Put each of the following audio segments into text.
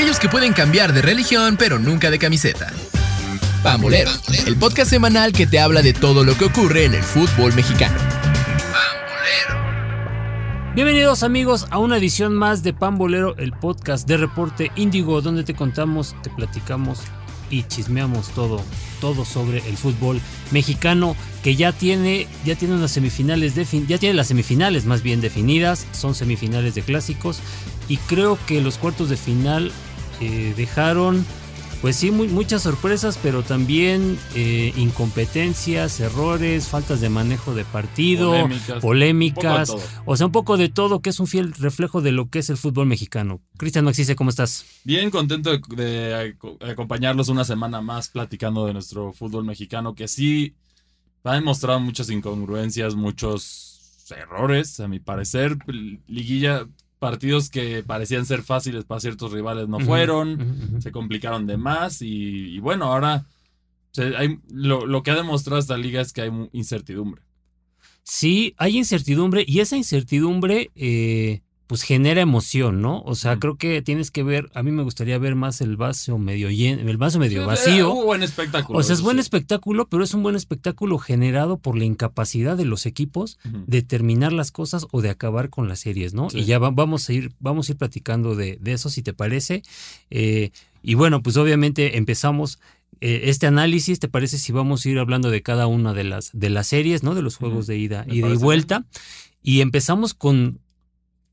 aquellos que pueden cambiar de religión pero nunca de camiseta. Pambolero, el podcast semanal que te habla de todo lo que ocurre en el fútbol mexicano. Bienvenidos amigos a una edición más de Pambolero, el podcast de Reporte Índigo, donde te contamos, te platicamos y chismeamos todo, todo sobre el fútbol mexicano que ya tiene, ya tiene unas semifinales, ya tiene las semifinales más bien definidas, son semifinales de clásicos y creo que los cuartos de final eh, dejaron pues sí, muchas sorpresas, pero también eh, incompetencias, errores, faltas de manejo de partido, polémicas, o sea, un poco de todo, que es un fiel reflejo de lo que es el fútbol mexicano. Cristian Maxise, ¿cómo estás? Bien, contento de, acompañarlos una semana más platicando de nuestro fútbol mexicano, que sí ha demostrado muchas incongruencias, muchos errores, a mi parecer. Liguilla partidos que parecían ser fáciles para ciertos rivales no fueron, se complicaron de más y, bueno, ahora hay, lo, que ha demostrado esta liga es que hay incertidumbre. Sí, hay incertidumbre y esa incertidumbre eh, pues genera emoción, ¿no? O sea, creo que tienes que ver, a mí me gustaría ver más el vaso medio lleno, el vaso medio vacío. Un buen espectáculo. O sea, es buen espectáculo, pero es un buen espectáculo generado por la incapacidad de los equipos de terminar las cosas o de acabar con las series, ¿no? Y ya vamos a ir, vamos a ir platicando de, eso, si te parece. Eh, y bueno, pues obviamente empezamos eh, este análisis, ¿te parece si vamos a ir hablando de cada una de las, de las series, ¿no? De los juegos de ida, ida y vuelta. Y empezamos con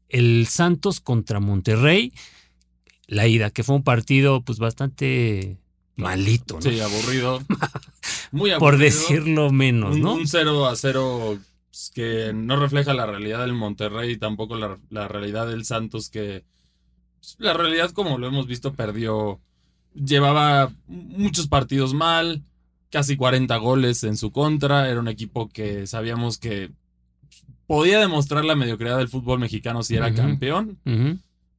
el Santos contra Monterrey, la ida, que fue un partido pues bastante malito, ¿no? Sí, aburrido. Muy aburrido. Por decirlo menos, ¿no? Un 0 a 0 pues, que no refleja la realidad del Monterrey y tampoco la, realidad del Santos, que pues, la realidad, como lo hemos visto, perdió. Llevaba muchos partidos mal, casi 40 goles en su contra. Era un equipo que sabíamos que podía demostrar la mediocridad del fútbol mexicano si era campeón.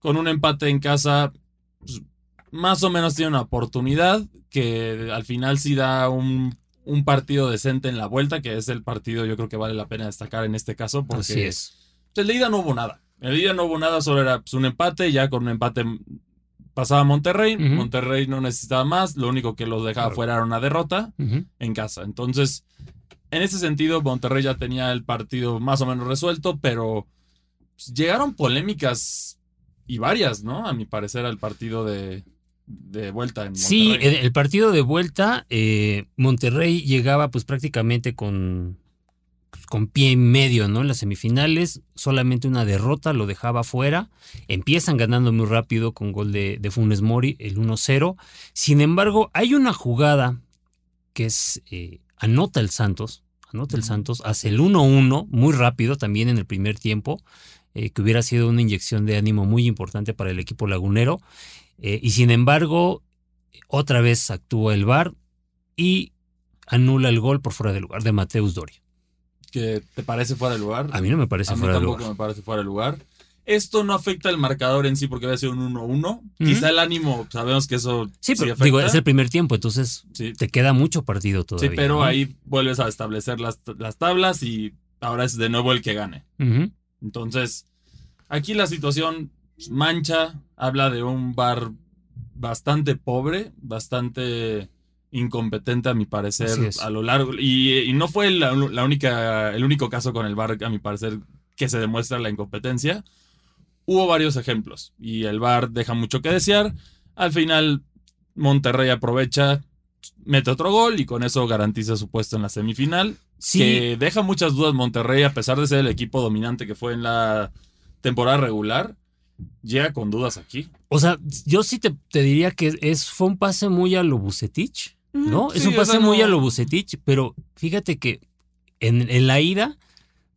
Con un empate en casa, pues, más o menos tiene una oportunidad que al final sí da un, partido decente en la vuelta, que es el partido yo creo que vale la pena destacar en este caso. Porque Así es. Pues, en la ida no hubo nada. En la ida no hubo nada, solo era pues, un empate, ya con un empate pasaba Monterrey. Monterrey no necesitaba más, lo único que los dejaba fuera era una derrota en casa. Entonces, en ese sentido, Monterrey ya tenía el partido más o menos resuelto, pero pues, llegaron polémicas y varias, ¿no? A mi parecer, al partido de, vuelta en Monterrey. Sí, el, partido de vuelta, eh, Monterrey llegaba pues prácticamente con, pues, con pie y medio, ¿no? En las semifinales, solamente una derrota lo dejaba fuera. Empiezan ganando muy rápido con gol de, Funes Mori, el 1-0. Sin embargo, hay una jugada que es eh, anota el Santos, anota el Santos, hace el 1-1 muy rápido también en el primer tiempo, eh, que hubiera sido una inyección de ánimo muy importante para el equipo lagunero. Eh, y sin embargo, otra vez actúa el VAR y anula el gol por fuera de lugar de Mateus Doria. ¿Que te parece fuera de lugar? A mí no me parece fuera de lugar. A mí tampoco me parece fuera de lugar. Esto no afecta el marcador en sí porque va a ser un 1-1. Quizá el ánimo, sabemos que eso. Sí, pero digo, es el primer tiempo, entonces te queda mucho partido todavía. Sí, pero ahí vuelves a establecer las, tablas y ahora es de nuevo el que gane. Entonces, aquí la situación mancha, habla de un bar bastante pobre, bastante incompetente a mi parecer a lo largo. Y, no fue la, única, el único caso con el bar, a mi parecer, que se demuestra la incompetencia hubo varios ejemplos y el VAR deja mucho que desear. Al final, Monterrey aprovecha, mete otro gol y con eso garantiza su puesto en la semifinal. Sí. Que deja muchas dudas Monterrey, a pesar de ser el equipo dominante que fue en la temporada regular. Llega con dudas aquí. O sea, yo sí te, diría que es, fue un pase muy a lo Bucetich, ¿no? es un pase muy a lo Bucetich, pero fíjate que en, en la ida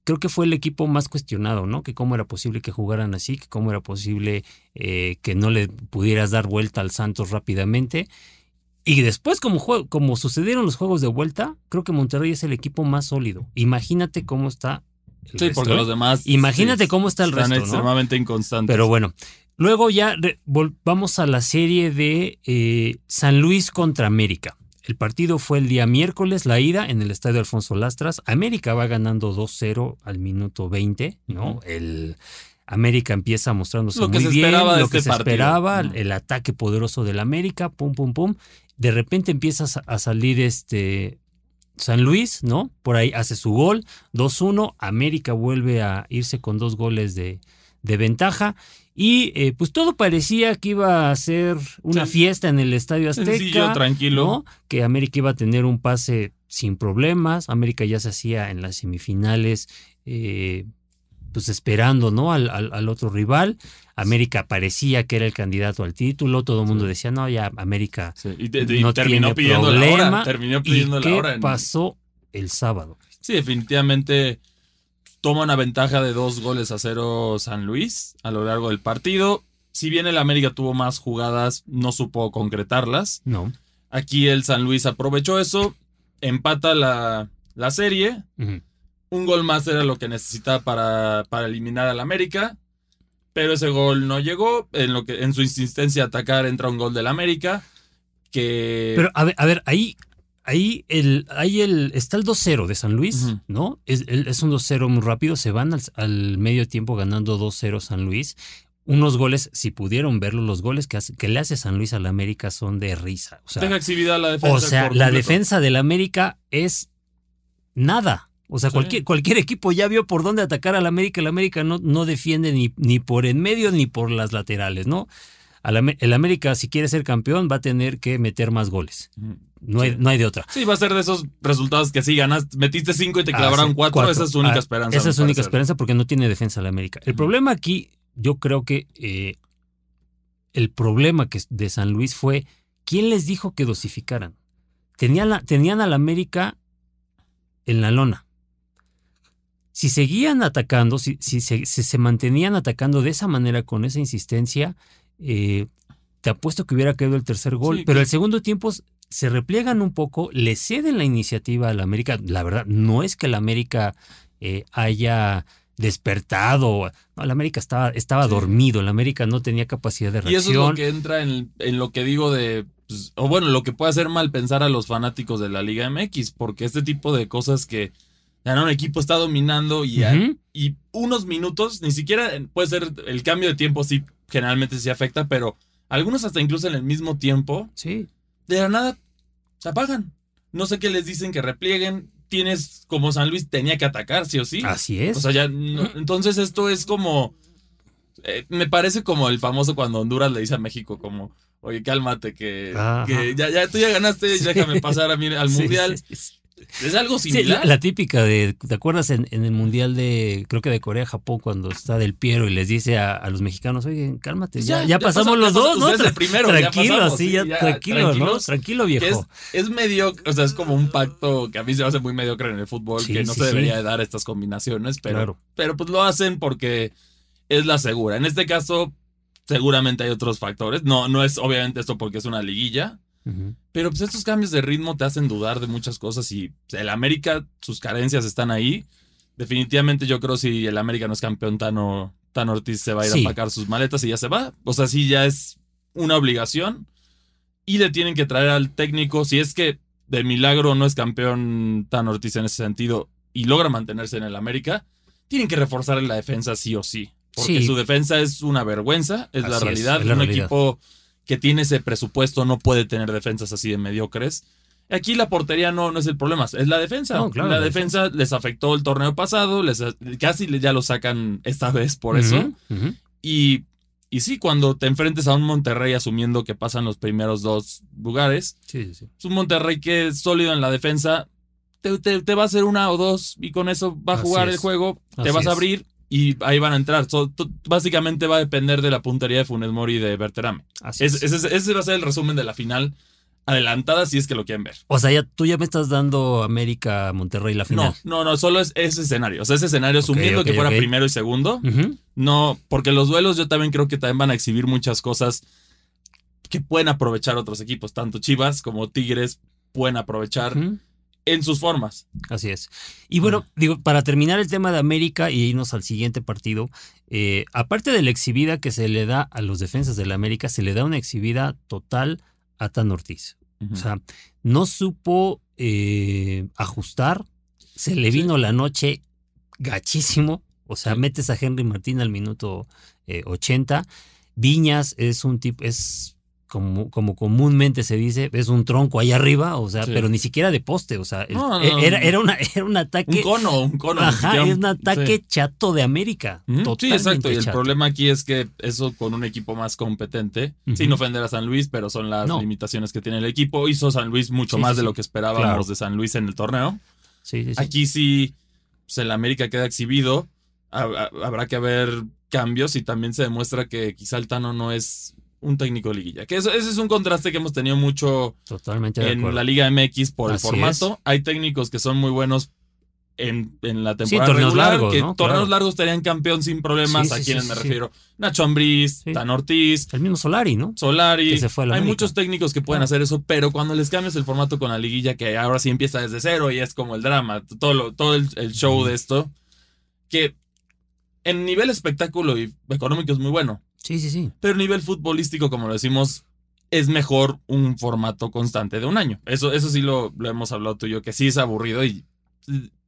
creo que fue el equipo más cuestionado, ¿no? Que cómo era posible que jugaran así, que cómo era posible eh, que no le pudieras dar vuelta al Santos rápidamente. Y después, como, como sucedieron los juegos de vuelta, creo que Monterrey es el equipo más sólido. Imagínate cómo está. El sí, porque los ¿eh? demás. Imagínate cómo está el están resto. extremadamente inconstantes. Pero bueno, luego ya vamos a la serie de eh, San Luis contra América. El partido fue el día miércoles, la ida en el estadio Alfonso Lastras. América va ganando 2-0 al minuto 20, ¿no? El América empieza mostrándose Lo que muy se bien, esperaba lo este que se partido. esperaba, el ataque poderoso del América, pum, pum, pum. De repente empieza a a salir este San Luis, ¿no? Por ahí hace su gol, 2-1. América vuelve a irse con dos goles de, de ventaja. Y eh, pues todo parecía que iba a ser una Sí. fiesta en el Estadio Azteca. Sencillo, tranquilo. ¿no? Que América iba a tener un pase sin problemas. América ya se hacía en las semifinales, eh, pues esperando, ¿no? Al, al- al otro rival. América parecía que era el candidato al título. Todo el mundo Sí. decía, no, ya América Sí, y, y no terminó tiene pidiendo la problema. hora. Terminó ¿Y pidiendo la qué hora. en- pasó el sábado? Sí, definitivamente toma una ventaja de dos goles a cero San Luis a lo largo del partido. Si bien el América tuvo más jugadas, no supo concretarlas. No. Aquí el San Luis aprovechó eso, empata la, la serie. Un gol más era lo que necesitaba para, para eliminar al América. Pero ese gol no llegó. En, lo que, en su insistencia a atacar entra un gol del América. Que. Pero a ver, a ver, ahí, ahí, el, ahí el, está el 2-0 de San Luis. ¿no? Es, el- es un 2-0 muy rápido, se van al, al medio tiempo ganando 2-0 San Luis. Unos goles, si pudieron verlo, los goles que, hace- que le hace San Luis al América son de risa. O sea, deja exhibida la defensa. o sea la completo. defensa del América es nada. O sea, Sí. cualquier, cualquier equipo ya vio por dónde atacar al América. El América no, no defiende ni, ni por en medio ni por las laterales, ¿no? Al el América, si quiere ser campeón, va a tener que meter más goles. No hay, no hay de otra. Sí, va a ser de esos resultados que sí ganas, metiste cinco y te Ah, clavaron sí, cuatro, esa es su única Ah, esperanza. Esa es su única esperanza porque no tiene defensa la América. El problema aquí, yo creo que eh, el problema que, de San Luis fue quién les dijo que dosificaran. Tenían, la, tenían a la América en la lona. Si seguían atacando, si, si se, si se mantenían atacando de esa manera, con esa insistencia, eh, te apuesto que hubiera caído el tercer gol. Sí, pero que- el segundo tiempo se repliegan un poco, le ceden la iniciativa a la América. La verdad, no es que la América eh, haya despertado. No, la América estaba, estaba Sí. dormido. La América no tenía capacidad de Y eso es reacción. lo que entra en, en lo que digo de. pues, o bueno, lo que puede hacer mal pensar a los fanáticos de la Liga MX, porque este tipo de cosas que ya no, un equipo está dominando y, y unos minutos, ni siquiera puede ser el cambio de tiempo, sí, generalmente sí afecta, pero algunos hasta incluso en el mismo tiempo, Sí. de la nada se apagan. No sé qué les dicen que replieguen. Tienes, como San Luis, tenía que atacar, sí o sí. Así es. O sea, ya. no- entonces, esto es como. eh, me parece como el famoso cuando Honduras le dice a México, como, oye, cálmate, que, ya, ya tú ya ganaste, Sí. déjame pasar a mí al Sí, mundial. sí, sí. Es algo similar. la, la típica de, ¿te acuerdas en, en el Mundial de, creo que de Corea, Japón, cuando está Del Piero y les dice a, a los mexicanos, oye, cálmate, Pues ya, ya, ya ya pasamos los ya dos, ¿no? el primero, ya tranquilo, pasamos, así, sí, ya, ya, tranquilo, ¿no? Tranquilo, es, viejo. es mediocre, o sea, es como un pacto que a mí se me hace muy mediocre en el fútbol, Sí, que no sí, se debería de dar estas combinaciones, pero, Claro. pero pues lo hacen porque es la segura. En este caso, seguramente hay otros factores. No, no es obviamente esto porque es una liguilla, Pero pues estos cambios de ritmo te hacen dudar de muchas cosas y el América, sus carencias están ahí. Definitivamente yo creo si el América no es campeón, Tano, Tano Ortiz se va a ir Sí. a pagar sus maletas y ya se va. O sea, sí ya es una obligación y le tienen que traer al técnico. Si es que de milagro no es campeón Tano Ortiz en ese sentido y logra mantenerse en el América, tienen que reforzar en la defensa sí o sí. Porque Sí. su defensa es una vergüenza, es la es, realidad. es la Un realidad. equipo que tiene ese presupuesto no puede tener defensas así de mediocres. Aquí la portería no, no es el problema, es la defensa. No, claro, la, la defensa, les afectó el torneo pasado, les, casi ya lo sacan esta vez por eso. Y, y sí, cuando te enfrentes a un Monterrey asumiendo que pasan los primeros dos lugares, Sí, sí, sí. es un Monterrey que es sólido en la defensa, te, te- te va a hacer una o dos y con eso va a Así jugar es. el juego, te Así vas a abrir y ahí van a entrar. So, básicamente va a depender de la puntería de Funes Mori y de Berterame. Así Es- es. ese, ese va a ser el resumen de la final adelantada si es que lo quieren ver. O sea, ya, tú ya me estás dando América Monterrey la final. No, no, no, solo es ese escenario. O sea, ese escenario asumiendo ok, que fuera primero y segundo. No, porque los duelos yo también creo que también van a exhibir muchas cosas que pueden aprovechar otros equipos. Tanto Chivas como Tigres pueden aprovechar. En sus formas. Así es. Y bueno, digo, para terminar el tema de América y irnos al siguiente partido, eh, aparte de la exhibida que se le da a los defensas de la América, se le da una exhibida total a Tan Ortiz. O sea, no supo eh, ajustar, se le vino la noche gachísimo. O sea, metes a Henry Martín al minuto 80. Viñas es un tipo, es como, como comúnmente se dice, es un tronco ahí arriba, o sea, pero ni siquiera de poste, o sea, era, era, una, era un ataque. Un cono, un cono. Ajá, es un ataque chato de América. sí, exacto. Y el problema aquí es que eso con un equipo más competente, sin ofender a San Luis, pero son las limitaciones que tiene el equipo. Hizo San Luis mucho más de lo que esperábamos de San Luis en el torneo. Aquí sí, pues el América queda exhibido. Habrá que haber cambios y también se demuestra que quizá el Tano no es un técnico de liguilla. Que ese es un contraste que hemos tenido mucho Totalmente en la Liga MX por el formato. Hay técnicos que son muy buenos en, la temporada regular, largos, que torneos largos estarían campeón sin problemas. ¿A quienes me refiero? Nacho Ambriz, Tan Ortiz. El mismo Solari, ¿no? Solari. Hay muchos técnicos que pueden hacer eso, pero cuando les cambias el formato con la liguilla, que ahora sí empieza desde cero y es como el drama, todo, todo el, show de esto, que en nivel espectáculo y económico es muy bueno. Sí, sí, sí. Pero a nivel futbolístico, como lo decimos, es mejor un formato constante de un año. Eso, eso sí lo, lo hemos hablado tú y yo, que sí es aburrido y,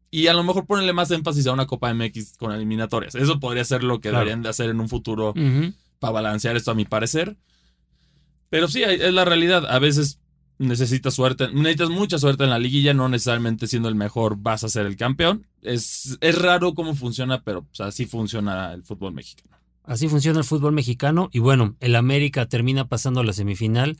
y a lo mejor ponerle más énfasis a una Copa MX con eliminatorias. Eso podría ser lo que deberían de hacer en un futuro para balancear esto, a mi parecer. Pero sí, es la realidad. A veces necesitas suerte, necesitas mucha suerte en la liguilla, no necesariamente siendo el mejor vas a ser el campeón. Es, es raro cómo funciona, pero así funciona el fútbol mexicano. Así funciona el fútbol mexicano y bueno, el América termina pasando a la semifinal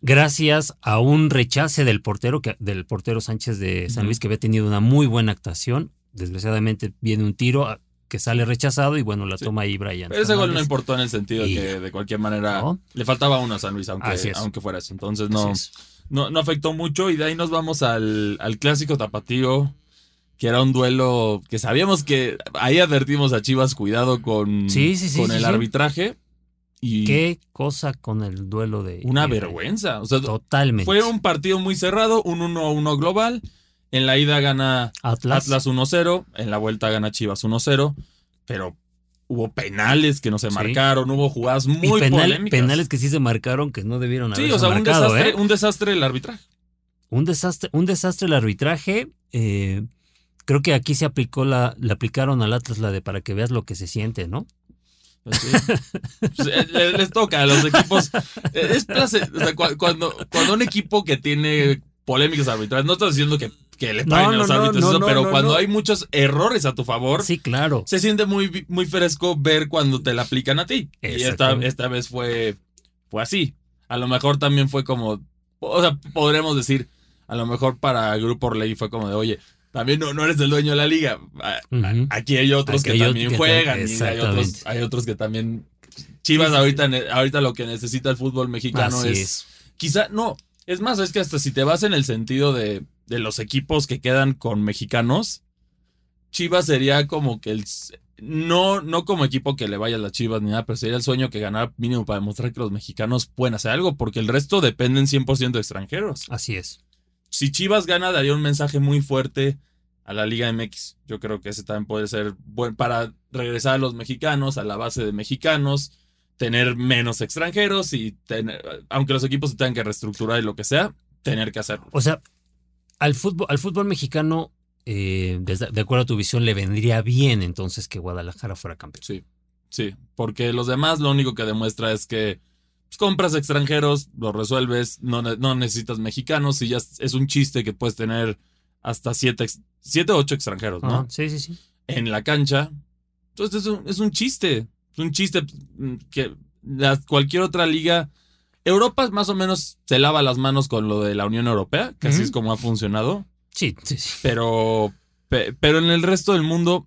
gracias a un rechace del portero, que, del portero Sánchez de San Luis que había tenido una muy buena actuación. Desgraciadamente viene un tiro ah, que sale rechazado y bueno, la toma ahí Brian. Pero ese gol no importó en el sentido de que de cualquier manera le faltaba uno a San Luis, aunque, aunque fuera eso. Entonces no, no, no, afectó mucho y de ahí nos vamos al, al clásico tapatío que era un duelo que sabíamos que ahí advertimos a Chivas cuidado con, con el arbitraje. Y Qué cosa con el duelo de. Una vergüenza. totalmente. Fue un partido muy cerrado, un 1-1 global. En la ida gana Atlas, 1-0, en la vuelta gana Chivas 1-0, pero hubo penales que no se marcaron, hubo jugadas muy polémicas. Penales que sí se marcaron que no debieron haber Sí, o sea, un, desastre, ¿eh? un desastre el arbitraje. Un desastre, un desastre el arbitraje. Eh, Creo que aquí se aplicó la, le aplicaron al Atlas la de para que veas lo que se siente, ¿no? Pues pues, eh, les, toca a los equipos. Eh, es placer, o sea, cuando, cuando un equipo que tiene polémicas arbitrales, no estoy diciendo que, que le paguen a los árbitros, pero cuando hay muchos errores a tu favor, sí, claro. Se siente muy, muy fresco ver cuando te la aplican a ti. Y esta, esta vez fue, fue así. A lo mejor también fue como, o sea, podremos decir, a lo mejor para Grupo Orley fue como de, oye, también no, eres el dueño de la liga. Aquí hay otros que también juegan. Y hay otros, hay otros que también. Chivas ahorita, ahorita lo que necesita el fútbol mexicano es, Quizá, no. Es más, es que hasta si te vas en el sentido de, de los equipos que quedan con mexicanos, Chivas sería como que el. No, no como equipo que le vaya a las Chivas ni nada, pero sería el sueño que ganar mínimo para demostrar que los mexicanos pueden hacer algo, porque el resto dependen 100% de extranjeros. Así es si Chivas gana, daría un mensaje muy fuerte a la Liga MX. Yo creo que ese también puede ser bueno para regresar a los mexicanos, a la base de mexicanos, tener menos extranjeros y tener, aunque los equipos se tengan que reestructurar y lo que sea, tener que hacerlo. O sea, al fútbol, al fútbol mexicano, eh, de, acuerdo a tu visión, le vendría bien entonces que Guadalajara fuera campeón. Sí, sí, porque los demás lo único que demuestra es que pues, compras extranjeros, los resuelves, no, no necesitas mexicanos y ya es un chiste que puedes tener hasta siete, siete ocho extranjeros, ¿no? sí, sí, sí. En la cancha. Entonces es un, es un chiste. Es un chiste que cualquier otra liga. Europa más o menos se lava las manos con lo de la Unión Europea, que así es como ha funcionado. Sí, sí, sí. Pero, pero en el resto del mundo,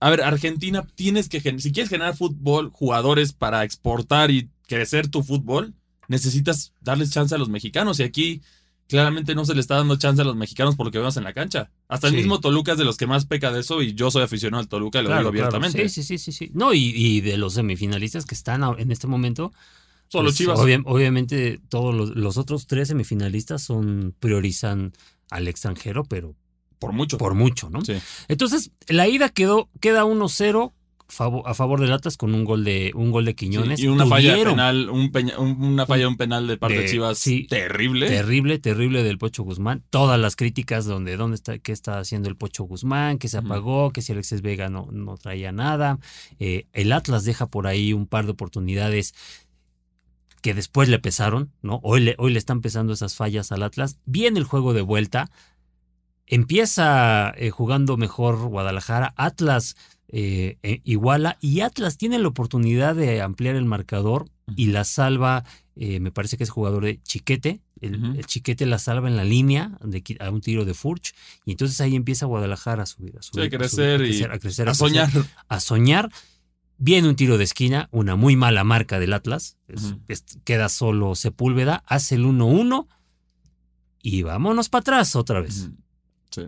a ver, Argentina tienes que, si quieres generar fútbol, jugadores para exportar y crecer tu fútbol, necesitas darles chance a los mexicanos. Y aquí claramente no se le está dando chance a los mexicanos por lo que vemos en la cancha. Hasta el mismo Toluca es de los que más peca de eso y yo soy aficionado al Toluca y lo digo abiertamente. Sí, sí, sí, sí, No, y, de los semifinalistas que están en este momento. Solo pues, Chivas. obviamente todos los, otros tres semifinalistas son priorizan al extranjero, pero por mucho. Por mucho, ¿no? Sí. Entonces, la ida quedó, queda 1-0 a favor del Atlas con un gol de un gol de Quiñones. y una falla penal, un una falla un penal de parte de, Chivas terrible. Terrible, terrible del Pocho Guzmán. Todas las críticas donde dónde está qué está haciendo el Pocho Guzmán, que se apagó, que si Alexis Vega no, no traía nada. Eh, el Atlas deja por ahí un par de oportunidades que después le pesaron, ¿no? Hoy le, hoy le están pesando esas fallas al Atlas. Viene el juego de vuelta. Empieza eh, jugando mejor Guadalajara. Atlas eh, eh, iguala y Atlas tiene la oportunidad de ampliar el marcador y la salva, eh, me parece que es jugador de Chiquete, el, Chiquete la salva en la línea de, a un tiro de Furch y entonces ahí empieza Guadalajara a subir, a subir, a, crecer, a, crecer, a, soñar. a soñar. Viene un tiro de esquina, una muy mala marca del Atlas, queda solo Sepúlveda, hace el 1-1 y vámonos para atrás otra vez.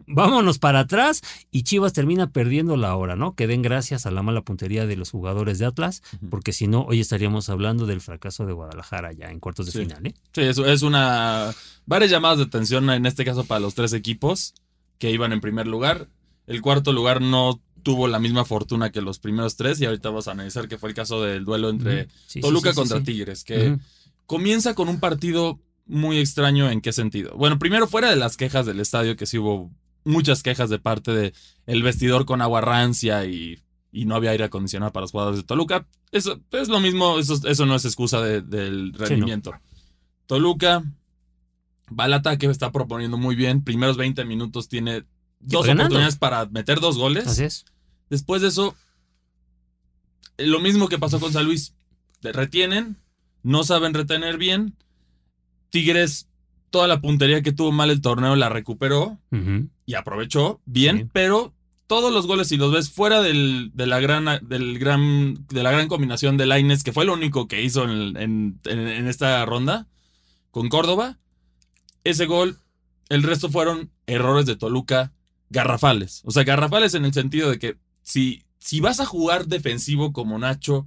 Vámonos para atrás y Chivas termina perdiendo la hora, ¿no? Que den gracias a la mala puntería de los jugadores de Atlas, porque si no, hoy estaríamos hablando del fracaso de Guadalajara ya en cuartos de final, ¿eh? Sí, eso es una. varias llamadas de atención en este caso para los tres equipos que iban en primer lugar. El cuarto lugar no tuvo la misma fortuna que los primeros tres y ahorita vamos a analizar que fue el caso del duelo entre Toluca contra Tigres, que comienza con un partido muy extraño en qué sentido. Bueno, primero fuera de las quejas del estadio, que sí hubo muchas quejas de parte de el vestidor con agua rancia y, no había aire acondicionado para los jugadores de Toluca. Eso es lo mismo, eso, eso no es excusa del rendimiento. Toluca va al ataque, está proponiendo muy bien. Primeros 20 minutos tiene dos oportunidades para meter dos goles. Así es. Después de eso, lo mismo que pasó con San Luis. Retienen, no saben retener bien Tigres, toda la puntería que tuvo mal el torneo la recuperó y aprovechó bien, pero todos los goles, si los ves fuera del, de, la gran, del gran, de la gran combinación de Laines, que fue lo único que hizo en, esta ronda con Córdoba, ese gol, el resto fueron errores de Toluca garrafales. O sea, garrafales en el sentido de que si, si vas a jugar defensivo como Nacho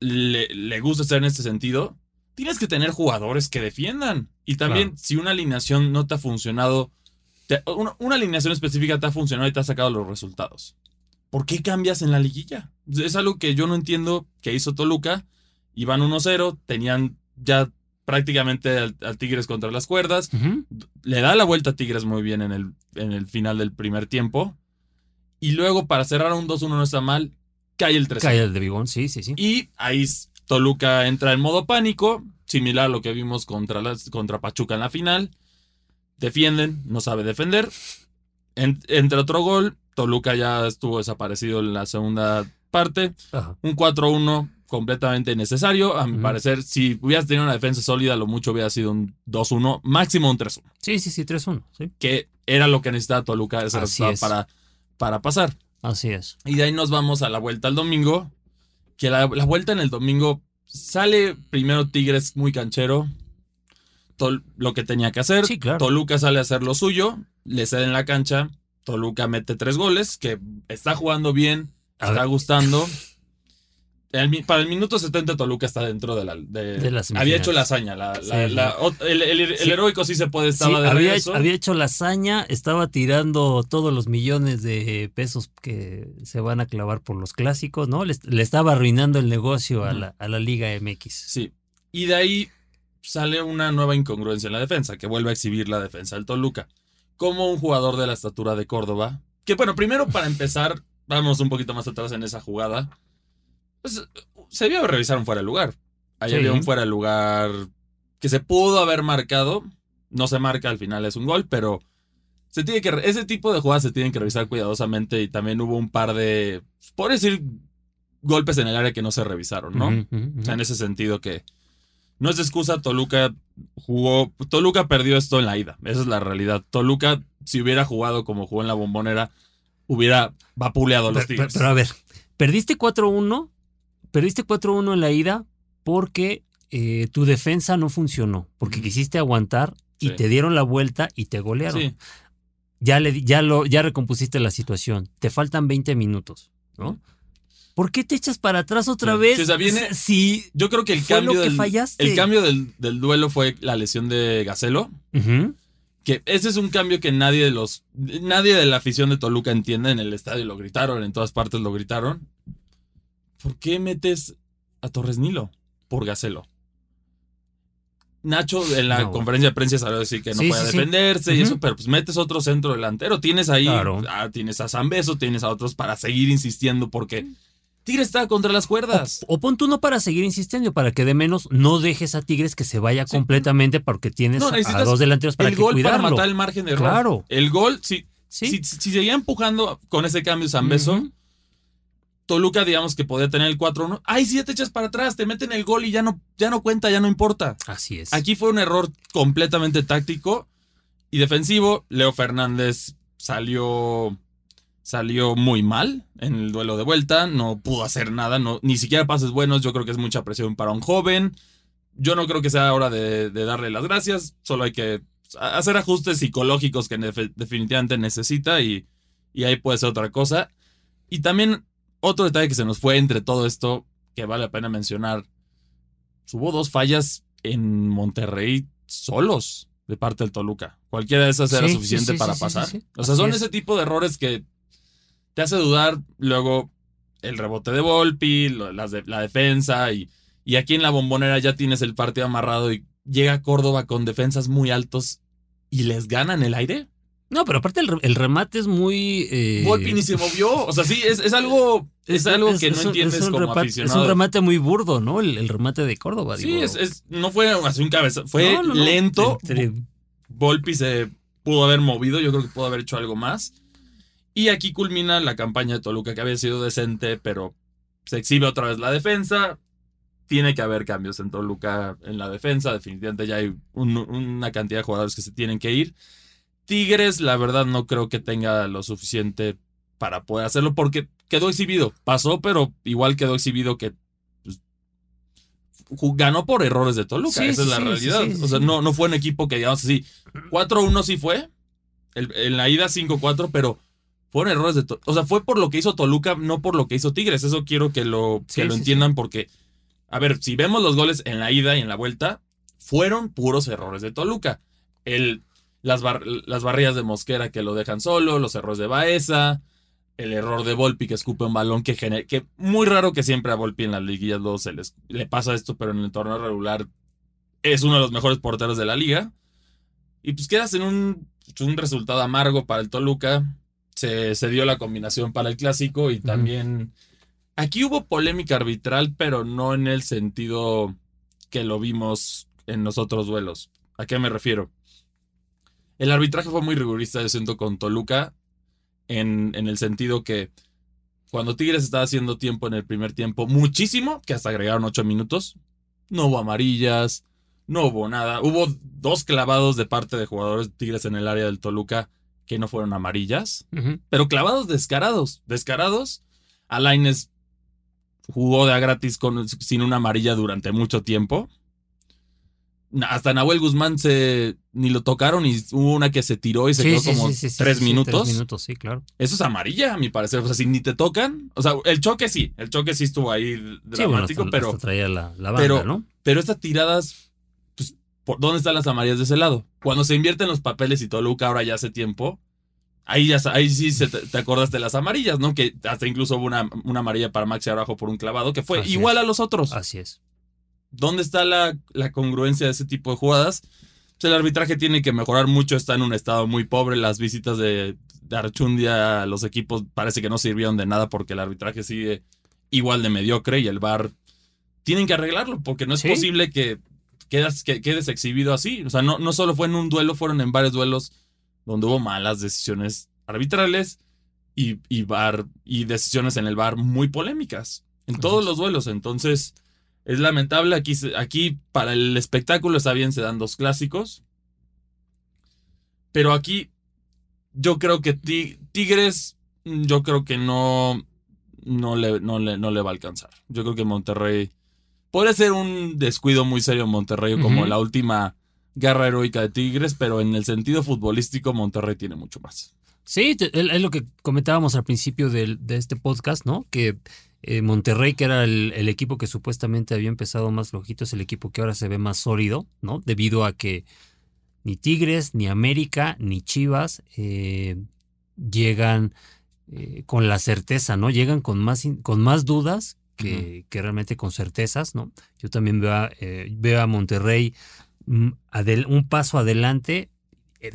le, le gusta estar en este sentido, tienes que tener jugadores que defiendan. Y también, si una alineación no te ha funcionado, una, alineación específica te ha funcionado y te ha sacado los resultados. ¿Por qué cambias en la liguilla? Es algo que yo no entiendo que hizo Toluca. Iban 1-0, tenían ya prácticamente al, Tigres contra las cuerdas. Le da la vuelta a Tigres muy bien en el, en el final del primer tiempo. Y luego, para cerrar un 2-1 no está mal, cae el 3 Cae el de Bigón, sí, sí, sí. Y ahí Toluca entra en modo pánico, similar a lo que vimos contra, contra Pachuca en la final. Defienden, no sabe defender. entre otro gol, Toluca ya estuvo desaparecido en la segunda parte. Un 4-1 completamente innecesario. A mi parecer, si hubieras tenido una defensa sólida, lo mucho hubiera sido un 2-1, máximo un 3-1. Sí, sí, sí, 3-1. Que era lo que necesitaba Toluca para, para pasar. Así es. Y de ahí nos vamos a la vuelta al domingo, que la, vuelta en el domingo sale primero Tigres muy canchero, lo que tenía que hacer. Toluca sale a hacer lo suyo, le cede en la cancha, Toluca mete tres goles, que está jugando bien, está gustando para el minuto 70 Toluca está dentro de la... De, había hecho la hazaña. el, heroico sí se puede, estaba de había, había, hecho la hazaña, estaba tirando todos los millones de pesos que se van a clavar por los clásicos, ¿no? Le, estaba arruinando el negocio a, la, a la Liga MX. Sí. Y de ahí sale una nueva incongruencia en la defensa, que vuelve a exhibir la defensa del Toluca. Como un jugador de la estatura de Córdoba, que bueno, primero para empezar, vamos un poquito más atrás en esa jugada pues, se vio revisar un fuera de lugar. Ahí había un fuera de lugar que se pudo haber marcado. No se marca, al final es un gol, pero se tiene que, ese tipo de jugadas se tienen que revisar cuidadosamente y también hubo un par de, por decir, golpes en el área que no se revisaron, ¿no? O sea, en ese sentido que no es excusa, Toluca jugó, Toluca perdió esto en la ida, esa es la realidad. Toluca, si hubiera jugado como jugó en la bombonera, hubiera vapuleado a los Tigres. pero a ver, perdiste 4-1 Perdiste 4-1 en la ida porque eh, tu defensa no funcionó, porque quisiste aguantar y te dieron la vuelta y te golearon. Ya, le, ya, lo, ya recompusiste la situación. Te faltan 20 minutos, ¿no? ¿Por qué te echas para atrás otra vez? si yo creo que el cambio, del, el cambio del, duelo fue la lesión de Gacelo. Que ese es un cambio que nadie de los nadie de la afición de Toluca entiende en el estadio lo gritaron, en todas partes lo gritaron. ¿Por qué metes a Torres Nilo por Gacelo? Nacho en la conferencia de prensa salió a decir que no puede defenderse y eso, pero pues metes otro centro delantero. Tienes ahí, ah, tienes a Zambeso, tienes a otros para seguir insistiendo porque Tigres está contra las cuerdas. O, pon tú no para seguir insistiendo, para que de menos no dejes a Tigres que se vaya completamente porque tienes a dos delanteros para el gol para matar el margen de error. Claro. El gol, si, si, seguía empujando con ese cambio Zambeso, Toluca, digamos que podía tener el 4-1. Ay, si ya te echas para atrás, te meten el gol y ya no, ya no cuenta, ya no importa. Así es. Aquí fue un error completamente táctico y defensivo. Leo Fernández salió, salió muy mal en el duelo de vuelta. No pudo hacer nada, no, ni siquiera pases buenos. Yo creo que es mucha presión para un joven. Yo no creo que sea hora de, darle las gracias. Solo hay que hacer ajustes psicológicos que definitivamente necesita y, y ahí puede ser otra cosa. Y también otro detalle que se nos fue entre todo esto, que vale la pena mencionar, hubo dos fallas en Monterrey solos de parte del Toluca. Cualquiera de esas era suficiente para pasar. o sea, son ese tipo de errores que te hace dudar luego el rebote de Volpi, la defensa y, y aquí en la bombonera ya tienes el partido amarrado y llega Córdoba con defensas muy altos y les ganan el aire. No, pero aparte el, remate es muy. Eh... Volpi ni se movió. O sea, sí, es, algo. Es, algo que no entiendes como aficionado. Es un remate muy burdo, ¿no? El, remate de Córdoba. Sí, es, no fue así un cabeza. Fue lento. Volpi se pudo haber movido. Yo creo que pudo haber hecho algo más. Y aquí culmina la campaña de Toluca, que había sido decente, pero se exhibe otra vez la defensa. Tiene que haber cambios en Toluca en la defensa. Definitivamente ya hay una cantidad de jugadores que se tienen que ir. Tigres, la verdad, no creo que tenga lo suficiente para poder hacerlo porque quedó exhibido. Pasó, pero igual quedó exhibido que pues, ganó por errores de Toluca. Esa es la realidad. o sea, no, no fue un equipo que, digamos así, 4-1 sí fue. en la ida 5-4, pero fueron errores de Toluca. O sea, fue por lo que hizo Toluca, no por lo que hizo Tigres. Eso quiero que lo, que lo entiendan porque, a ver, si vemos los goles en la ida y en la vuelta, fueron puros errores de Toluca. El las, las barrillas de Mosquera que lo dejan solo, los errores de Baeza, el error de Volpi que escupe un balón que genera, que muy raro que siempre a Volpi en las liguillas luego se les, le pasa esto, pero en el torneo regular es uno de los mejores porteros de la liga. Y pues quedas en un, un resultado amargo para el Toluca. Se, se, dio la combinación para el clásico y también aquí hubo polémica arbitral, pero no en el sentido que lo vimos en los otros duelos. ¿A qué me refiero? El arbitraje fue muy rigurista, yo siento, con Toluca, en, en el sentido que cuando Tigres estaba haciendo tiempo en el primer tiempo, muchísimo, que hasta agregaron ocho minutos, no hubo amarillas, no hubo nada. Hubo dos clavados de parte de jugadores de Tigres en el área del Toluca que no fueron amarillas, pero clavados descarados, descarados. Alaines jugó de a gratis con, sin una amarilla durante mucho tiempo hasta Nahuel Guzmán se ni lo tocaron y hubo una que se tiró y se quedó como tres minutos. tres minutos, sí, claro. Eso es amarilla, a mi parecer. O sea, si ni te tocan. O sea, el choque sí, el choque sí estuvo ahí dramático, pero. traía la, banda, pero, ¿no? Pero estas tiradas, pues, ¿dónde están las amarillas de ese lado? Cuando se invierten los papeles y Toluca ahora ya hace tiempo, ahí ya ahí sí se te, acordaste de las amarillas, ¿no? Que hasta incluso hubo una, una amarilla para Maxi Arajo por un clavado que fue igual a los otros. Así es. ¿Dónde está la, congruencia de ese tipo de jugadas? Pues el arbitraje tiene que mejorar mucho, está en un estado muy pobre. Las visitas de, de Archundia a los equipos parece que no sirvieron de nada porque el arbitraje sigue igual de mediocre y el VAR tienen que arreglarlo porque no es posible que quedas, que quedes exhibido así. O sea, no, no solo fue en un duelo, fueron en varios duelos donde hubo malas decisiones arbitrales y, y, y decisiones en el VAR muy polémicas. En todos los duelos. Entonces, es lamentable, aquí, aquí para el espectáculo está bien, se dan dos clásicos. Pero aquí yo creo que Tigres, yo creo que no, no, le, no, le, no le va a alcanzar. Yo creo que Monterrey puede ser un descuido muy serio en Monterrey, como la última guerra heroica de Tigres, pero en el sentido futbolístico Monterrey tiene mucho más. Sí, es lo que comentábamos al principio de, de este podcast, ¿no? Que eh, Monterrey, que era el, equipo que supuestamente había empezado más flojito, es el equipo que ahora se ve más sólido, ¿no? Debido a que ni Tigres, ni América, ni Chivas eh, llegan eh, con la certeza, ¿no? Llegan con más, con más dudas que, que realmente con certezas, ¿no? Yo también veo a, veo a Monterrey mm, un paso adelante,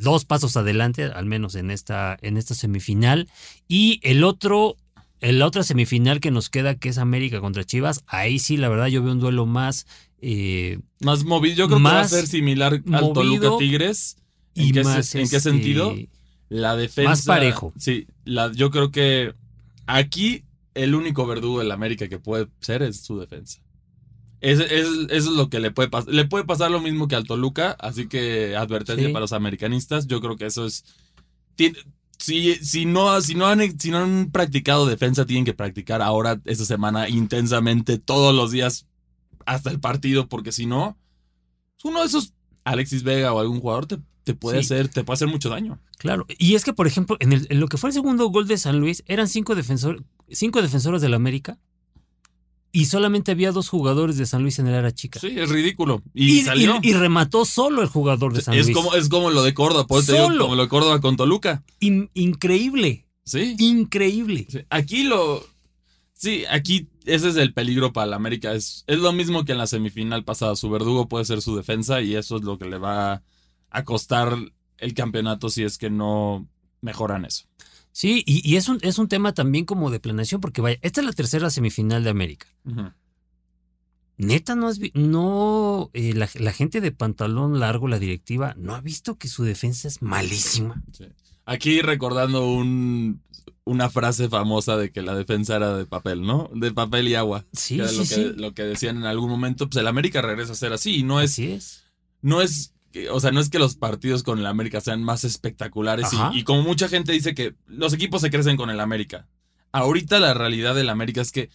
dos pasos adelante, al menos en esta, en esta semifinal. Y el otro, el otra semifinal que nos queda, que es América contra Chivas, ahí sí, la verdad, yo veo un duelo más. eh, Más movido. Yo creo que va a ser similar al Toluca Tigres. ¿En, y qué, más. ¿En qué este, sentido? La defensa. Más parejo. Sí, la, yo creo que aquí el único verdugo del América que puede ser es su defensa. Es- es- eso es lo que le puede pasar. Le puede pasar lo mismo que al Toluca, así que advertencia Sí. para los americanistas. Yo creo que eso es. tiene- si, si, no, si, no han, si no han practicado defensa, tienen que practicar ahora, esta semana, intensamente, todos los días, hasta el partido, porque si no, uno de esos, Alexis Vega o algún jugador, te, te puede, Sí. hacer, te puede hacer mucho daño. Claro, y es que, por ejemplo, en, el- en lo que fue el segundo gol de San Luis, eran cinco, defensor, cinco defensores del América y solamente había dos jugadores de San Luis en el área chica. Sí, es ridículo. Y, Y, salió. y- y remató solo el jugador de San es, Luis. como, es como lo de Córdoba, por eso te digo, como lo de Córdoba con Toluca. In- increíble, Sí. increíble. Sí, Aquí lo. Sí, aquí ese es el peligro para la América. Es, es lo mismo que en la semifinal pasada. Su verdugo puede ser su defensa y eso es lo que le va a costar el campeonato si es que no mejoran eso. Sí, y, y es, un, es un tema también como de planeación, porque vaya, esta es la tercera semifinal de América. Neta, no has no, eh, la, la gente de pantalón largo, la directiva, no ha visto que su defensa es malísima. Sí. Aquí recordando un, una frase famosa de que la defensa era de papel, ¿no? De papel y agua. Sí, que sí, lo, que, sí. lo que decían en algún momento. Pues el América regresa a ser así. Y no es, Así es. no es, o sea, no es que los partidos con el América sean más espectaculares. Y, y como mucha gente dice que los equipos se crecen con el América. Ahorita la realidad del América es que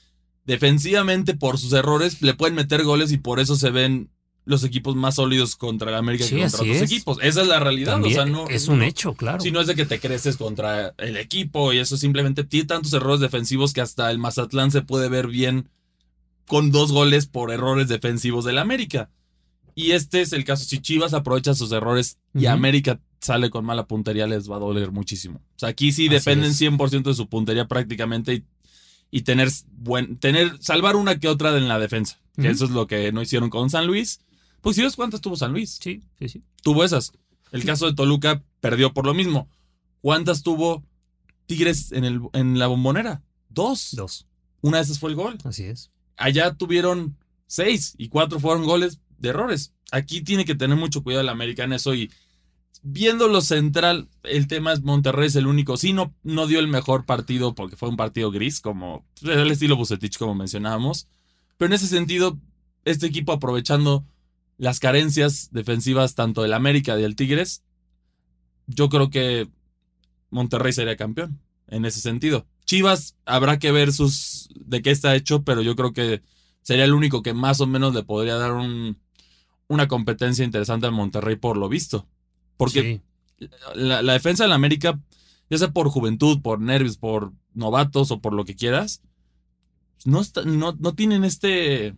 defensivamente por sus errores le pueden meter goles y por eso se ven los equipos más sólidos contra el América Sí, que contra otros es. equipos. Esa es la realidad. También o sea, no, es un hecho, claro. si no es de que te creces contra el equipo y eso simplemente tiene tantos errores defensivos que hasta el Mazatlán se puede ver bien con dos goles por errores defensivos del América. Y este es el caso. Si Chivas aprovecha sus errores y. América sale con mala puntería, les va a doler muchísimo. O sea, aquí sí Así dependen es. 100% de su puntería prácticamente y, y tener buen, tener, salvar una que otra en la defensa. Que eso es lo que no hicieron con San Luis. Pues si ves cuántas tuvo San Luis Sí, sí, sí. tuvo esas. El caso de Toluca perdió por lo mismo. ¿Cuántas tuvo Tigres en, el, en la bombonera? Dos. Dos. Una de esas fue el gol. Así es. Allá tuvieron seis y cuatro fueron goles de errores. Aquí tiene que tener mucho cuidado el América en eso y viendo lo central, el tema es Monterrey es el único. Sí, no, no dio el mejor partido porque fue un partido gris, como el estilo Bucetich, como mencionábamos. Pero en ese sentido, este equipo aprovechando las carencias defensivas tanto del América y del Tigres, yo creo que Monterrey sería campeón en ese sentido. Chivas habrá que ver sus de qué está hecho, pero yo creo que sería el único que más o menos le podría dar un, una competencia interesante al Monterrey por lo visto. Porque Sí. la, la defensa del América, ya sea por juventud, por nervios, por novatos o por lo que quieras, no, está- no, no tienen este,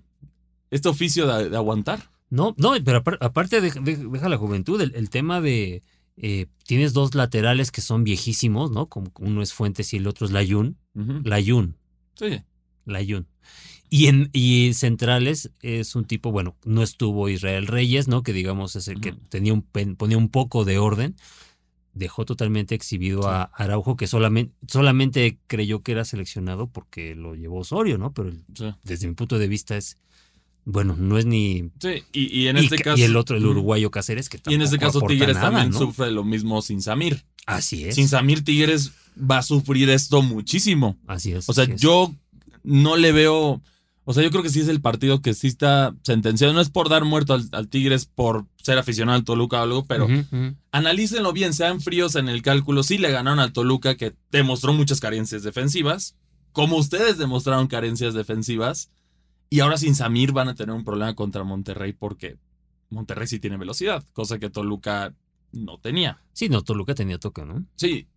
este oficio de, de aguantar. No, no, pero apar- aparte de, de- deja la juventud, el, el tema de eh, tienes dos laterales que son viejísimos, ¿no? Como uno es Fuentes y el otro es Layun. Ujú. Layun, Sí. Layun. Y en y centrales es un tipo, bueno, no estuvo Israel Reyes, ¿no? Que digamos es el que tenía un ponía un poco de orden. Dejó totalmente exhibido Sí. a Araujo, que solamente, solamente creyó que era seleccionado porque lo llevó Osorio, ¿no? Pero Sí. desde mi punto de vista es, bueno, no es ni Sí, Y, y en este ca- caso. y el otro, el uruguayo Cáceres, que Y en este tampoco caso, Tigres nada, también ¿no? sufre lo mismo sin Samir. Así es. Sin Samir, Tigres va a sufrir esto muchísimo. Así es. O sea, es. No le veo. O sea, yo creo que sí es el partido que sí está sentenciado. No es por dar muerto al, al Tigres por ser aficionado al Toluca o algo, pero ujú. analícenlo bien, sean fríos en el cálculo. Sí le ganaron al Toluca, que demostró muchas carencias defensivas, como ustedes demostraron carencias defensivas. Y ahora sin Samir van a tener un problema contra Monterrey porque Monterrey sí tiene velocidad, cosa que Toluca no tenía. Sí, no, Toluca tenía toque, ¿no? Sí,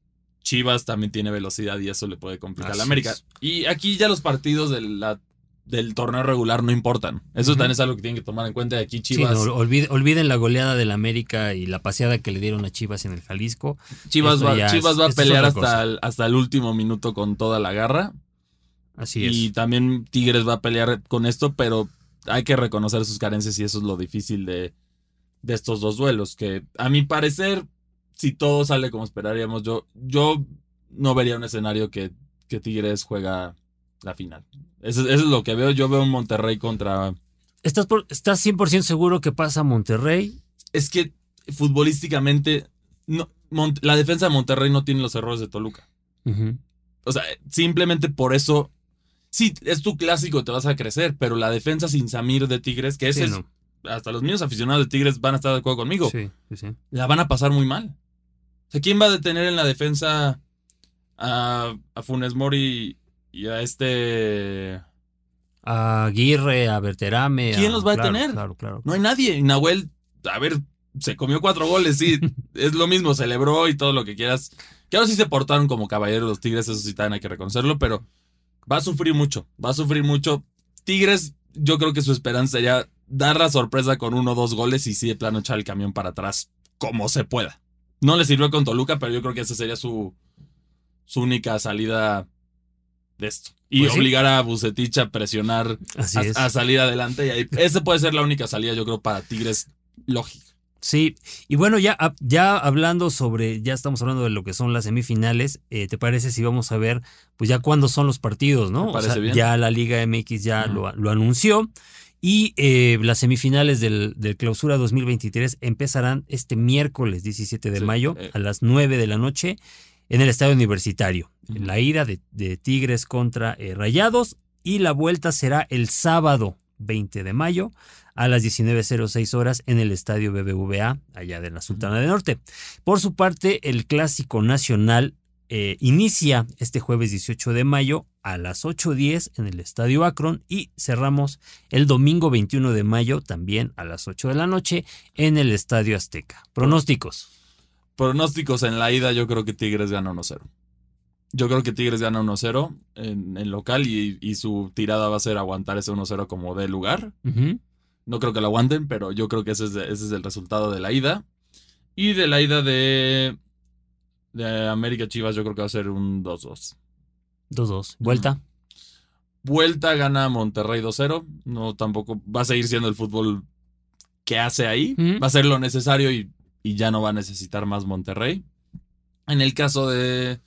Chivas también tiene velocidad y eso le puede complicar a la América. es. Y aquí ya los partidos de la- del torneo regular no importan. Eso también es algo que tienen que tomar en cuenta. Aquí Sí, Chivas, no, olviden la goleada del América y la paseada que le dieron a Chivas en el Jalisco. Chivas, esto va, ya Chivas es- va a pelear hasta el, hasta el último minuto con toda la garra. Así es. Y también Tigres va a pelear con esto, pero hay que reconocer sus carencias y eso es lo difícil de, de estos dos duelos. Que a mi parecer, si todo sale como esperaríamos, yo, yo no vería un escenario que, que Tigres juega la final. Eso, eso, es lo que veo. Yo veo un Monterrey contra. ¿Estás, por, ¿Estás 100% seguro que pasa Monterrey? Es que futbolísticamente, no, la defensa de Monterrey no tiene los errores de Toluca. Uh -huh. O sea, simplemente por eso. Sí, es tu clásico, te vas a crecer, pero la defensa sin Samir de Tigres, que ese sí, es. No. Hasta los mismos aficionados de Tigres van a estar de acuerdo conmigo. Sí, sí, la van a pasar muy mal. O sea, ¿quién va a detener en la defensa a, a Funes Mori y a este. A Aguirre, a Berterame. ¿Quién a... los va claro, a detener? Claro, claro. No hay nadie. Y Nahuel, a ver, se comió cuatro goles, sí. es lo mismo, celebró y todo lo que quieras. Ahora sí se portaron como caballeros los Tigres, eso sí también hay que reconocerlo, pero va a sufrir mucho. Va a sufrir mucho. Tigres, yo creo que su esperanza sería dar la sorpresa con uno o dos goles y sí, de plano echar el camión para atrás como se pueda. No le sirvió con Toluca, pero yo creo que esa sería su, su única salida de esto. Y Pues sí. obligar a Bucetich a presionar a, a salir adelante. Y ahí, esa puede ser la única salida, yo creo, para Tigres lógica. Sí, y bueno, ya, ya hablando sobre, ya estamos hablando de lo que son las semifinales, eh, ¿te parece si vamos a ver, pues ya cuándo son los partidos, ¿no? Me parece o sea, bien. ya la Liga MX ya lo, lo anunció y eh, las semifinales del, del Clausura 2023 empezarán este miércoles 17 de Sí, mayo eh. a las 9 de la noche en el Estadio Universitario. Ujú. La ida de, de Tigres contra eh, Rayados y la vuelta será el sábado 20 de mayo a las 19.06 horas en el Estadio BBVA, allá de la Sultana del Norte. Por su parte, el Clásico Nacional eh, inicia este jueves 18 de mayo a las 8.10 en el Estadio Akron y cerramos el domingo 21 de mayo también a las 8 de la noche en el Estadio Azteca. Pronósticos. Pronósticos en la ida, yo creo que Tigres gana 1-0. Yo creo que Tigres gana 1-0 en, en local y, y su tirada va a ser aguantar ese 1-0 como de lugar. No creo que lo aguanten, pero yo creo que ese es, ese es el resultado de la ida. Y de la ida de, de América Chivas, yo creo que va a ser un 2-2. 2-2. Vuelta. Vuelta gana Monterrey 2-0. No, tampoco va a seguir siendo el fútbol que hace ahí. Va a ser lo necesario y, y ya no va a necesitar más Monterrey. En el caso de.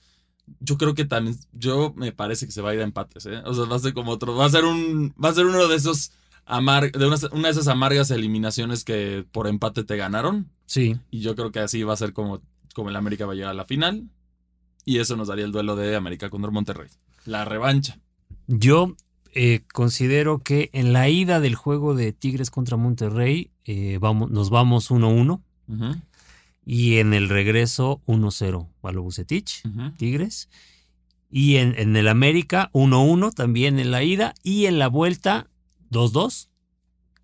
Yo creo que también. Yo me parece que se va a ir a empates, ¿eh? O sea, va a ser como otro. Va a ser un. Va a ser uno de esos. Amar, de una de esas amargas eliminaciones que por empate te ganaron. Sí. Y yo creo que así va a ser como, como el América va a llegar a la final. Y eso nos daría el duelo de América contra Monterrey. La revancha. Yo eh, considero que en la ida del juego de Tigres contra Monterrey eh, vamos, nos vamos 1-1 Ujú, y en el regreso 1-0 a lo Bucetich. Tigres. Y en, en el América 1-1 también en la ida y en la vuelta 2-2.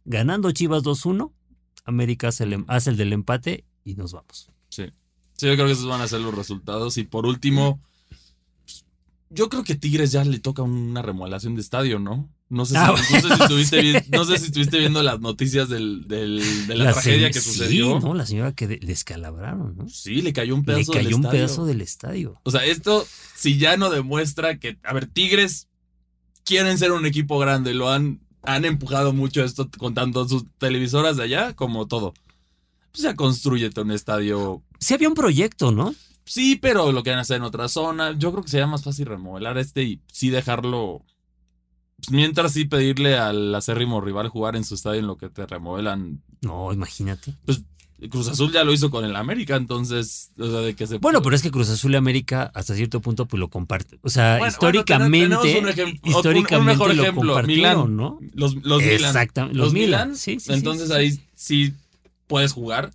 Ganando Chivas 2-1, América hace el, em- hace el del empate y nos vamos. Sí. Sí, yo creo que esos van a ser los resultados. Y por último, yo creo que Tigres ya le toca una remodelación de estadio, ¿no? No sé si, Ah, no sé si bueno, estuviste, sí. vi- no sé si estuviste viendo las noticias del, del- de la, La tragedia que sí, sucedió. ¿no? La señora que de- descalabraron, ¿no? Sí, le cayó un Le pedazo del cayó un estadio. pedazo del estadio. O sea, esto, si ya no demuestra que, a ver, Tigres quieren ser un equipo grande, lo han, han empujado mucho esto con tanto sus televisoras de allá como todo. Pues ya construyete un estadio. Sí había un proyecto, ¿no? Sí, pero lo quieren hacer en otra zona. Yo creo que sería más fácil remodelar este y sí dejarlo. pues, mientras sí pedirle al acérrimo rival jugar en su estadio en lo que te remodelan. No, imagínate. Cruz Azul ya lo hizo con el América, entonces, o sea, de que se Bueno, pero es que Cruz Azul y América hasta cierto punto pues lo comparte. O sea, Bueno, históricamente, bueno, tenemos un ejem- un- un históricamente mejor lo ejemplo, Milán. ¿no? los, los Milan. Exactamente, los, Milan. Sí, sí, sí, Entonces sí, ahí sí puedes jugar.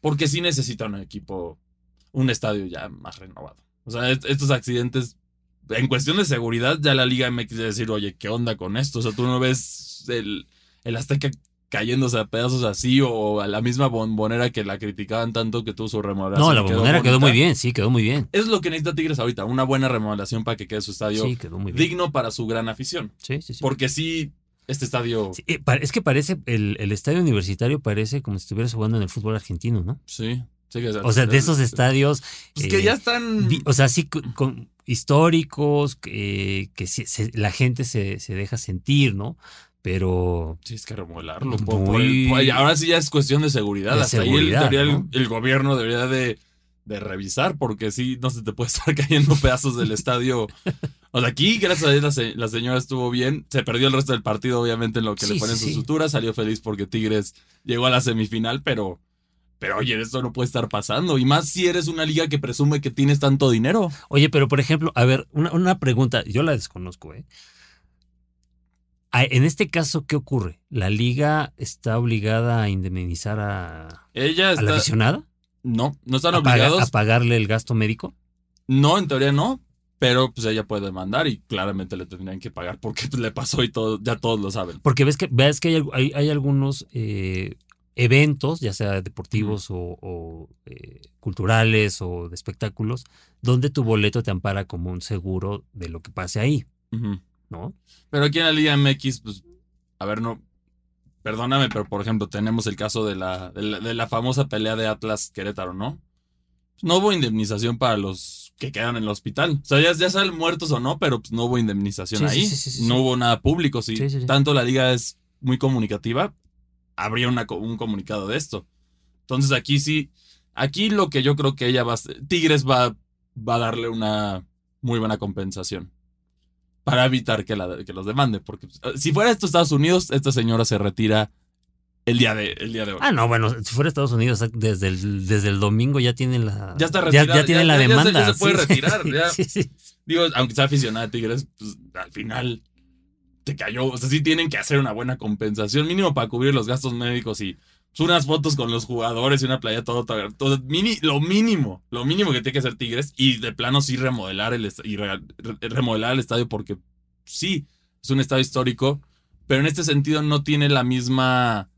Porque sí necesita un equipo, un estadio ya más renovado. O sea, est- estos accidentes, en cuestión de seguridad, ya la Liga MX debe decir, oye, ¿qué onda con esto? O sea, tú no ves el, el Azteca cayéndose a pedazos así o a la misma bombonera que la criticaban tanto que tuvo su remodelación. No, la bombonera quedó muy bien, sí, quedó muy bien. Es lo que necesita Tigres ahorita, una buena remodelación para que quede su estadio Sí, quedó muy bien. digno para su gran afición. Sí, sí, sí. Porque sí, este estadio... Sí, eh, es que parece, el, el estadio universitario parece como si estuvieras jugando en el fútbol argentino, ¿no? Sí. sí que- O sea, de esos estadios. Pues eh, que ya están. vi- o sea, sí, con- con- históricos, que, que la gente se, se, deja sentir, ¿no? Pero. Sí, es que remodelarlo. ahora sí ya es cuestión de seguridad. Hasta ahí el, gobierno debería de, de, revisar, porque sí, no se te puede estar cayendo pedazos del estadio. O sea, aquí, gracias a Dios, la, señora estuvo bien. Se perdió el resto del partido, obviamente, en lo que le ponen su sutura. Salió feliz porque Tigres llegó a la semifinal, pero pero oye, esto no puede estar pasando. Y más si eres una liga que presume que tienes tanto dinero. Oye, pero por ejemplo, a ver, una, pregunta, yo la desconozco, ¿eh? En este caso, ¿qué ocurre? ¿La liga está obligada a indemnizar a, Ella la aficionada? No, no están obligados. ¿A pagarle el gasto médico? No, en teoría no. Pero pues ella puede demandar y claramente le tendrían que pagar porque pues, le pasó y todo, ya todos lo saben. Porque ves que, ves que hay, hay, algunos eh, eventos, ya sea deportivos o, eh, culturales o de espectáculos, donde tu boleto te ampara como un seguro de lo que pase ahí, ¿no? Pero aquí en la Liga MX, pues, a ver, no, perdóname, pero por ejemplo, tenemos el caso de la, de la, famosa pelea de Atlas Querétaro, ¿no? No hubo indemnización para los que quedan en el hospital. O sea, ya, ya sean muertos o no, pero pues, no hubo indemnización ahí. no hubo nada público. Sí. Tanto la liga es muy comunicativa, habría un comunicado de esto. Entonces aquí sí, aquí lo que yo creo que ella va a Tigres va, va a darle una muy buena compensación para evitar que, la, que los demande. Porque pues, si fuera esto Estados Unidos, esta señora se retira el día de, el día de hoy. Ah, no, bueno, si fuera Estados Unidos, desde el, desde el domingo ya tienen la. Ya está retirada. Ya, tienen la demanda. Ya se, puede retirar. Digo, aunque sea aficionada a Tigres, pues al final te cayó. O sea, sí tienen que hacer una buena compensación, mínimo para cubrir los gastos médicos y pues, unas fotos con los jugadores y una playa todo, todo, mini, lo mínimo, lo mínimo que tiene que hacer Tigres y de plano sí remodelar el, y remodelar el estadio porque sí, es un estadio histórico, pero en este sentido no tiene la misma...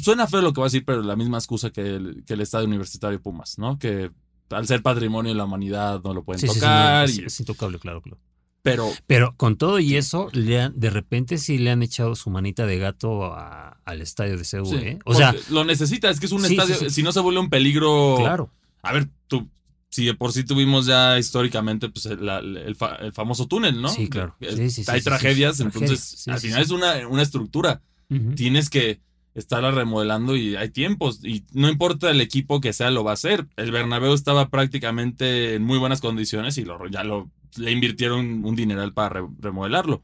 Suena feo lo que voy a decir, pero la misma excusa que el, que el estadio universitario Pumas, ¿no? Que al ser patrimonio de la humanidad no lo pueden tocar. y, es intocable, claro, claro. Pero, pero con todo y eso, le de repente sí le han echado su manita de gato al estadio de Seúl. ¿eh? O sea, lo necesita, es que es un estadio, si no se vuelve un peligro. Claro. A ver, tú, si de por sí tuvimos ya históricamente pues el, famoso túnel, ¿no? Sí, claro. Hay tragedias, entonces al final es una, una estructura. Tienes que estarla remodelando y hay tiempos. Y no importa el equipo que sea, lo va a hacer. El Bernabéu estaba prácticamente en muy buenas condiciones y lo, ya lo le invirtieron un dineral para remodelarlo.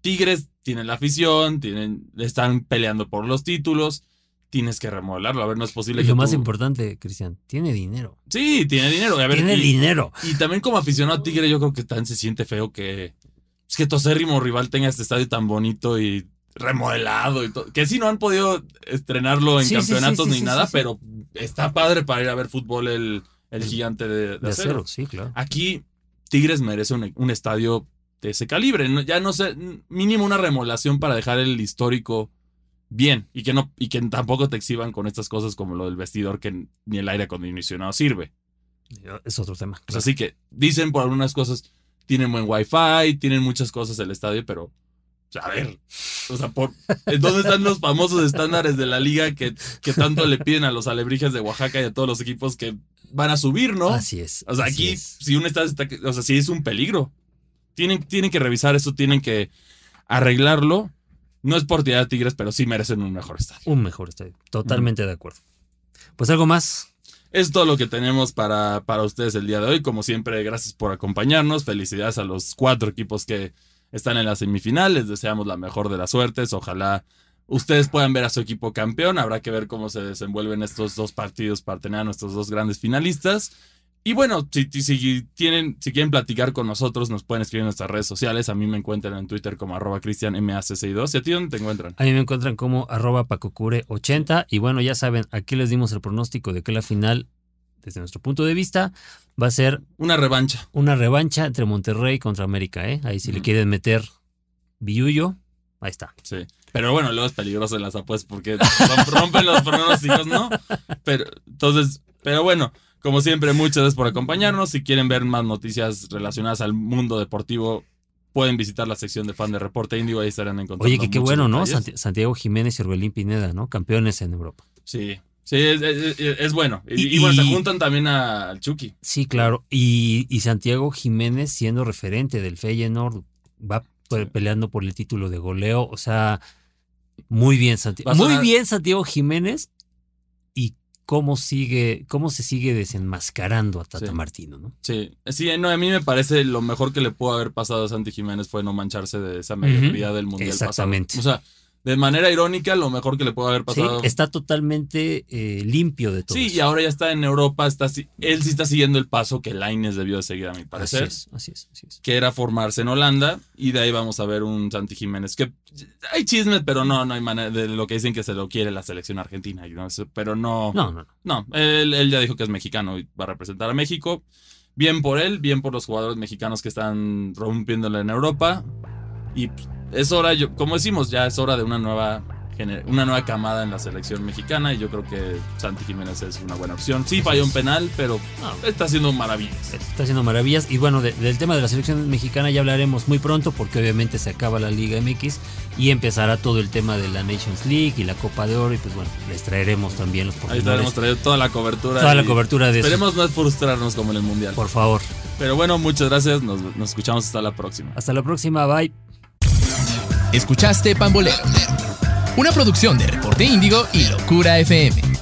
Tigres tienen la afición, tienen, están peleando por los títulos. Tienes que remodelarlo. A ver, no es posible y Lo más importante, Cristian, tiene dinero. Sí, tiene dinero. tiene dinero. Y también como aficionado a Tigre, yo creo que también se siente feo que, es que tu acérrimo rival tenga este estadio tan bonito y remodelado y todo. Que sí no han podido estrenarlo en campeonatos ni nada, pero está padre para ir a ver fútbol el, el gigante de, acero. Sí, claro. Aquí Tigres merece un, estadio de ese calibre. Ya no sé, mínimo una remodelación para dejar el histórico bien y que no y que tampoco te exhiban con estas cosas como lo del vestidor que ni el aire acondicionado sirve. Es otro tema. Así que dicen por algunas cosas tienen buen wifi, tienen muchas cosas el estadio, pero a ver, o sea, por, ¿dónde están los famosos estándares de la liga que, que tanto le piden a los alebrijes de Oaxaca y a todos los equipos que van a subir, ¿no? Así es. O sea, aquí, si un estadio está, o sea, si es un peligro. Tienen, tienen que revisar eso, tienen que arreglarlo. No es por tirar a Tigres, pero sí merecen un mejor estadio. Un mejor estadio. Totalmente de acuerdo. Pues algo más. Es todo lo que tenemos para, para ustedes el día de hoy. Como siempre, gracias por acompañarnos. Felicidades a los cuatro equipos que están en las semifinales. Deseamos la mejor de las suertes. Ojalá ustedes puedan ver a su equipo campeón. Habrá que ver cómo se desenvuelven estos dos partidos para tener a nuestros dos grandes finalistas. Y bueno, si, si, tienen, si quieren platicar con nosotros, nos pueden escribir en nuestras redes sociales. A mí me encuentran en Twitter como arroba cristianmac62. ¿Y a ti dónde te encuentran? A mí me encuentran como arroba pacocure80. Y bueno, ya saben, aquí les dimos el pronóstico de que la final, desde nuestro punto de vista, va a ser... Una revancha. Una revancha entre Monterrey contra América, ¿eh? Ahí si le quieren meter billuyo, ahí está. Sí. Pero bueno, luego es peligroso las apuestas porque rompen los pronósticos, ¿no? Pero entonces, pero bueno, como siempre, muchas gracias por acompañarnos. Si quieren ver más noticias relacionadas al mundo deportivo, pueden visitar la sección de fan de Reporte Índigo, ahí estarán encontrando. Oye, que qué bueno, ¿no? Santiago Jiménez y Orbelín Pineda, ¿no? Campeones en Europa. Sí, Sí, es, bueno. Y, bueno, se juntan también al Chucky. Sí, claro. Y, Santiago Jiménez siendo referente del Feyenoord, va peleando por el título de goleo. O sea, muy bien, Santiago. Muy bien, Santiago Jiménez. Y cómo sigue, cómo se sigue desenmascarando a Tata Martino, ¿no? Sí, sí, no, a mí me parece lo mejor que le pudo haber pasado a Santi Jiménez fue no mancharse de esa mediocridad del mundial. Exactamente. O sea, de manera irónica, lo mejor que le puede haber pasado. Sí, está totalmente eh, limpio de todo. Sí, y ahora ya está en Europa, está, él sí está siguiendo el paso que Laines debió de seguir, a mi parecer. Así es, así es, así es. Que era formarse en Holanda, y de ahí vamos a ver un Santi Jiménez, que hay chismes, pero no, no hay manera de lo que dicen que se lo quiere la selección argentina, pero no. No, no, no. No, él, él ya dijo que es mexicano y va a representar a México. Bien por él, bien por los jugadores mexicanos que están rompiéndole en Europa. Y es hora, yo, como decimos, ya es hora de una nueva una nueva camada en la selección mexicana y yo creo que Santi Jiménez es una buena opción. Sí falló un penal, pero está haciendo maravillas. Está haciendo maravillas y bueno, del tema de la selección mexicana ya hablaremos muy pronto porque obviamente se acaba la Liga MX y empezará todo el tema de la Nations League y la Copa de Oro y pues bueno, les traeremos también los Ahí estaremos trayendo toda la cobertura. Toda la cobertura de Esperemos no frustrarnos como en el Mundial. Por favor. Pero bueno, muchas gracias, nos, nos escuchamos hasta la próxima. Hasta la próxima, bye. Escuchaste Pambolero una producción de Reporte Índigo y Locura FM.